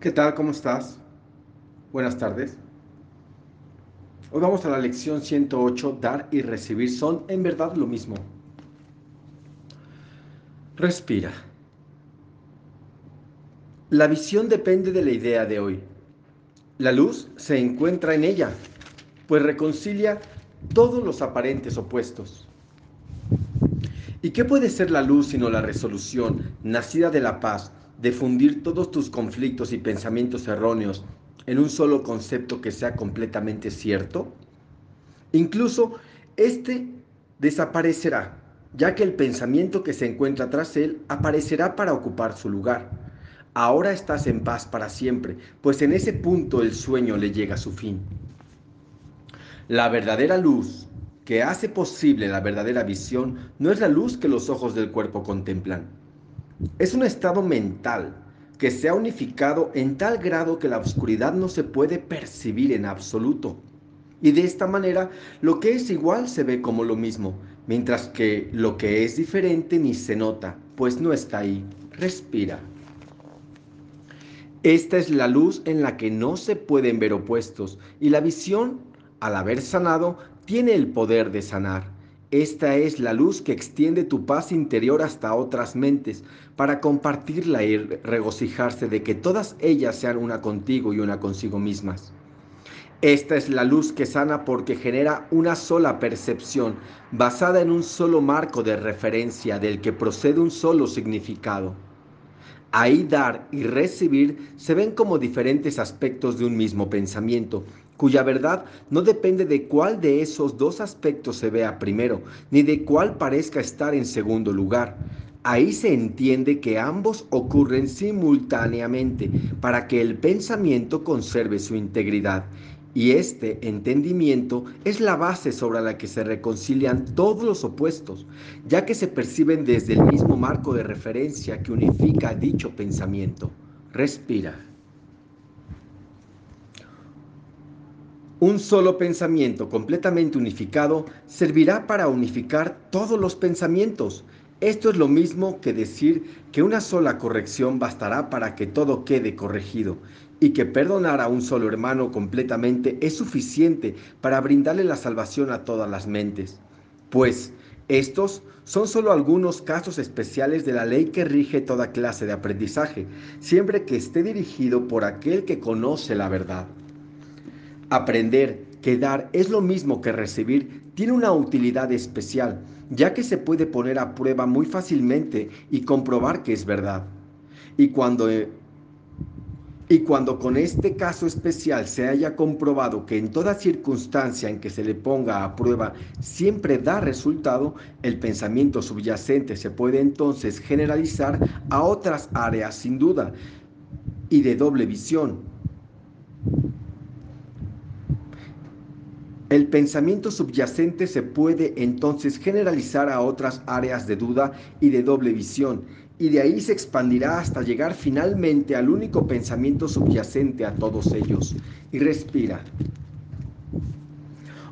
¿Qué tal? ¿Cómo estás? Buenas tardes. Hoy vamos a la lección 108, dar y recibir son en verdad lo mismo. Respira. La visión depende de la idea de hoy. La luz se encuentra en ella, pues reconcilia todos los aparentes opuestos. ¿Y qué puede ser la luz sino la resolución, nacida de la paz, de fundir todos tus conflictos y pensamientos erróneos en un solo concepto que sea completamente cierto? Incluso este desaparecerá, ya que el pensamiento que se encuentra tras él aparecerá para ocupar su lugar. Ahora estás en paz para siempre, pues en ese punto el sueño le llega a su fin. La verdadera luz que hace posible la verdadera visión no es la luz que los ojos del cuerpo contemplan. Es un estado mental que se ha unificado en tal grado que la oscuridad no se puede percibir en absoluto. Y de esta manera, lo que es igual se ve como lo mismo, mientras que lo que es diferente ni se nota, pues no está ahí. Respira. Esta es la luz en la que no se pueden ver opuestos, y la visión, al haber sanado, tiene el poder de sanar. Esta es la luz que extiende tu paz interior hasta otras mentes, para compartirla y regocijarse de que todas ellas sean una contigo y una consigo mismas. Esta es la luz que sana porque genera una sola percepción, basada en un solo marco de referencia del que procede un solo significado. Ahí dar y recibir se ven como diferentes aspectos de un mismo pensamiento, cuya verdad no depende de cuál de esos dos aspectos se vea primero, ni de cuál parezca estar en segundo lugar. Ahí se entiende que ambos ocurren simultáneamente para que el pensamiento conserve su integridad y este entendimiento es la base sobre la que se reconcilian todos los opuestos, ya que se perciben desde el mismo marco de referencia que unifica dicho pensamiento. Respira. Un solo pensamiento completamente unificado servirá para unificar todos los pensamientos. Esto es lo mismo que decir que una sola corrección bastará para que todo quede corregido y que perdonar a un solo hermano completamente es suficiente para brindarle la salvación a todas las mentes. Pues estos son solo algunos casos especiales de la ley que rige toda clase de aprendizaje, siempre que esté dirigido por aquel que conoce la verdad. Aprender que dar es lo mismo que recibir tiene una utilidad especial, ya que se puede poner a prueba muy fácilmente y comprobar que es verdad. Y cuando y cuando con este caso especial se haya comprobado que en toda circunstancia en que se le ponga a prueba siempre da resultado, el pensamiento subyacente se puede entonces generalizar a otras áreas sin duda y de doble visión. El pensamiento subyacente se puede entonces generalizar a otras áreas de duda y de doble visión y de ahí se expandirá hasta llegar finalmente al único pensamiento subyacente a todos ellos. Y respira.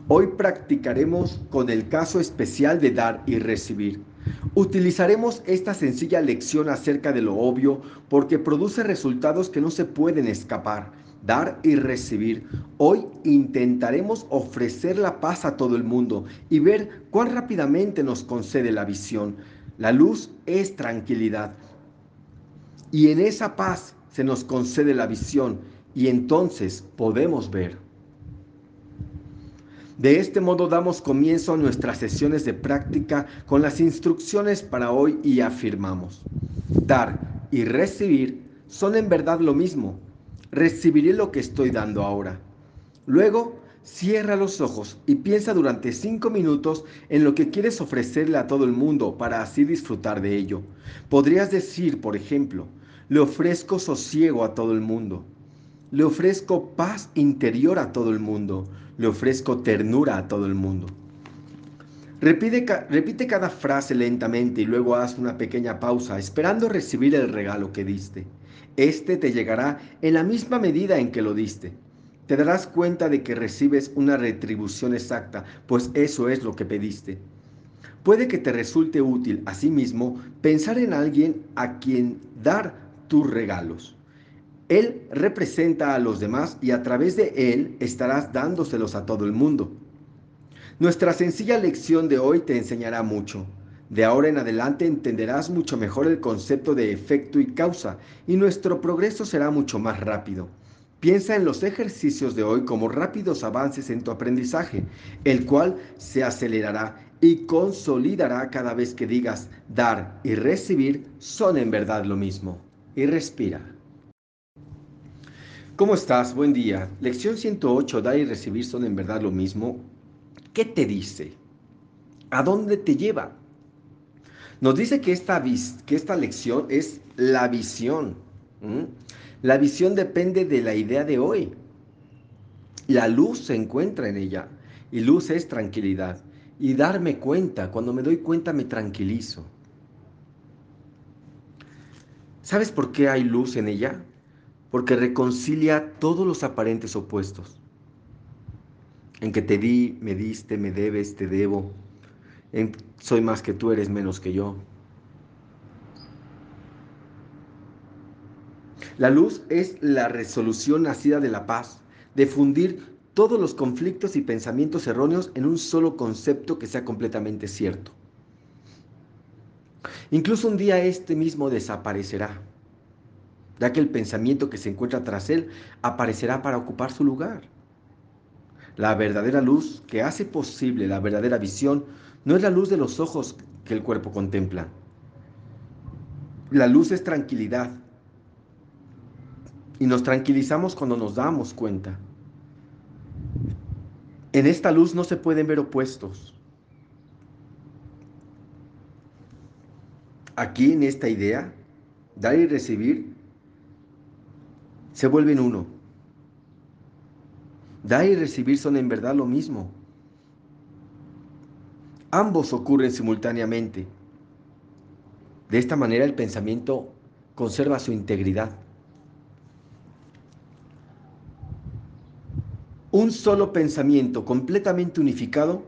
Hoy practicaremos con el caso especial de dar y recibir. Utilizaremos esta sencilla lección acerca de lo obvio porque produce resultados que no se pueden escapar. Dar y recibir. Hoy intentaremos ofrecer la paz a todo el mundo y ver cuán rápidamente nos concede la visión. La luz es tranquilidad. Y en esa paz se nos concede la visión y entonces podemos ver. De este modo damos comienzo a nuestras sesiones de práctica con las instrucciones para hoy y afirmamos. Dar y recibir son en verdad lo mismo. Recibiré lo que estoy dando ahora. Luego Cierra los ojos y piensa durante cinco minutos en lo que quieres ofrecerle a todo el mundo para así disfrutar de ello. Podrías decir, por ejemplo, le ofrezco sosiego a todo el mundo. Le ofrezco paz interior a todo el mundo. Le ofrezco ternura a todo el mundo. Repite, cada frase lentamente y luego haz una pequeña pausa esperando recibir el regalo que diste. Este te llegará en la misma medida en que lo diste te darás cuenta de que recibes una retribución exacta, pues eso es lo que pediste. Puede que te resulte útil, asimismo, pensar en alguien a quien dar tus regalos. Él representa a los demás y a través de Él estarás dándoselos a todo el mundo. Nuestra sencilla lección de hoy te enseñará mucho. De ahora en adelante entenderás mucho mejor el concepto de efecto y causa y nuestro progreso será mucho más rápido. Piensa en los ejercicios de hoy como rápidos avances en tu aprendizaje, el cual se acelerará y consolidará cada vez que digas dar y recibir son en verdad lo mismo. Y respira. ¿Cómo estás? Buen día. Lección 108, dar y recibir son en verdad lo mismo. ¿Qué te dice? ¿A dónde te lleva? Nos dice que esta, que esta lección es la visión. La visión depende de la idea de hoy. La luz se encuentra en ella y luz es tranquilidad. Y darme cuenta, cuando me doy cuenta me tranquilizo. ¿Sabes por qué hay luz en ella? Porque reconcilia todos los aparentes opuestos. En que te di, me diste, me debes, te debo. En soy más que tú, eres menos que yo. La luz es la resolución nacida de la paz, de fundir todos los conflictos y pensamientos erróneos en un solo concepto que sea completamente cierto. Incluso un día este mismo desaparecerá, ya que el pensamiento que se encuentra tras él aparecerá para ocupar su lugar. La verdadera luz que hace posible la verdadera visión no es la luz de los ojos que el cuerpo contempla. La luz es tranquilidad, y nos tranquilizamos cuando nos damos cuenta. En esta luz no se pueden ver opuestos. Aquí en esta idea, dar y recibir se vuelven uno. Dar y recibir son en verdad lo mismo. Ambos ocurren simultáneamente. De esta manera el pensamiento conserva su integridad. Un solo pensamiento completamente unificado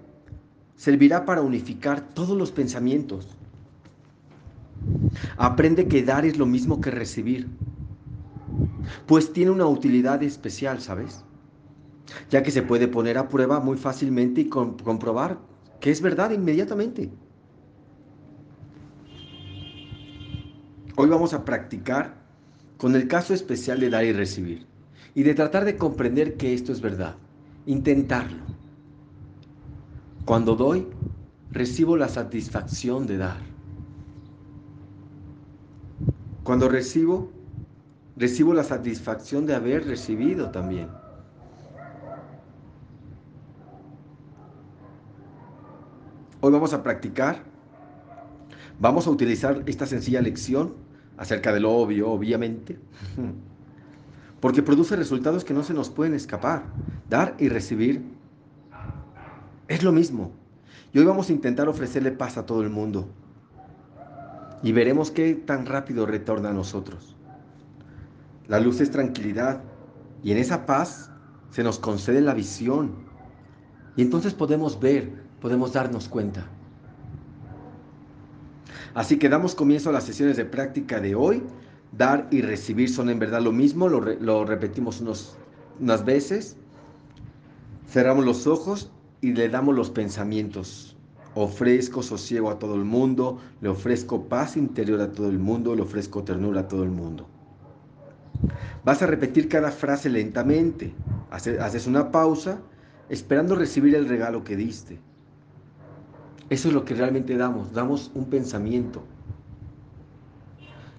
servirá para unificar todos los pensamientos. Aprende que dar es lo mismo que recibir, pues tiene una utilidad especial, ¿sabes? Ya que se puede poner a prueba muy fácilmente y comprobar que es verdad inmediatamente. Hoy vamos a practicar con el caso especial de dar y recibir y de tratar de comprender que esto es verdad. Intentarlo. Cuando doy, recibo la satisfacción de dar. Cuando recibo, recibo la satisfacción de haber recibido también. Hoy vamos a practicar, vamos a utilizar esta sencilla lección acerca de lo obvio, obviamente, porque produce resultados que no se nos pueden escapar. Dar y recibir es lo mismo. Y hoy vamos a intentar ofrecerle paz a todo el mundo. Y veremos qué tan rápido retorna a nosotros. La luz es tranquilidad y en esa paz se nos concede la visión. Y entonces podemos ver, podemos darnos cuenta. Así que damos comienzo a las sesiones de práctica de hoy Dar y recibir son en verdad lo mismo, lo, repetimos unas veces. Cerramos los ojos y le damos los pensamientos. Ofrezco sosiego a todo el mundo, le ofrezco paz interior a todo el mundo, le ofrezco ternura a todo el mundo. Vas a repetir cada frase lentamente. Haces una pausa esperando recibir el regalo que diste. Eso es lo que realmente damos. Damos un pensamiento.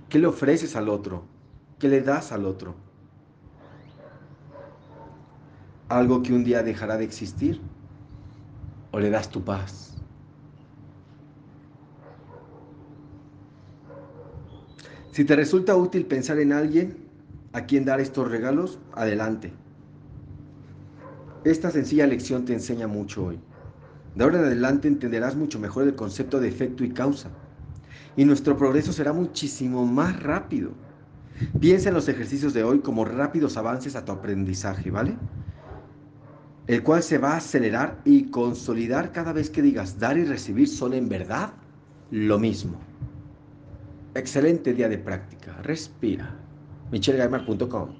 ¿Qué le ofreces al otro? ¿Qué le das al otro? ¿Algo que un día dejará de existir? ¿O le das tu paz? Si te resulta útil pensar en alguien a quien dar estos regalos, adelante. Esta sencilla lección te enseña mucho hoy. De ahora en adelante entenderás mucho mejor el concepto de efecto y causa y nuestro progreso será muchísimo más rápido. Piensa en los ejercicios de hoy como rápidos avances a tu aprendizaje, ¿vale? El cual se va a acelerar y consolidar cada vez que digas dar y recibir son en verdad lo mismo. Excelente día de práctica. Respira. michelgamer.com.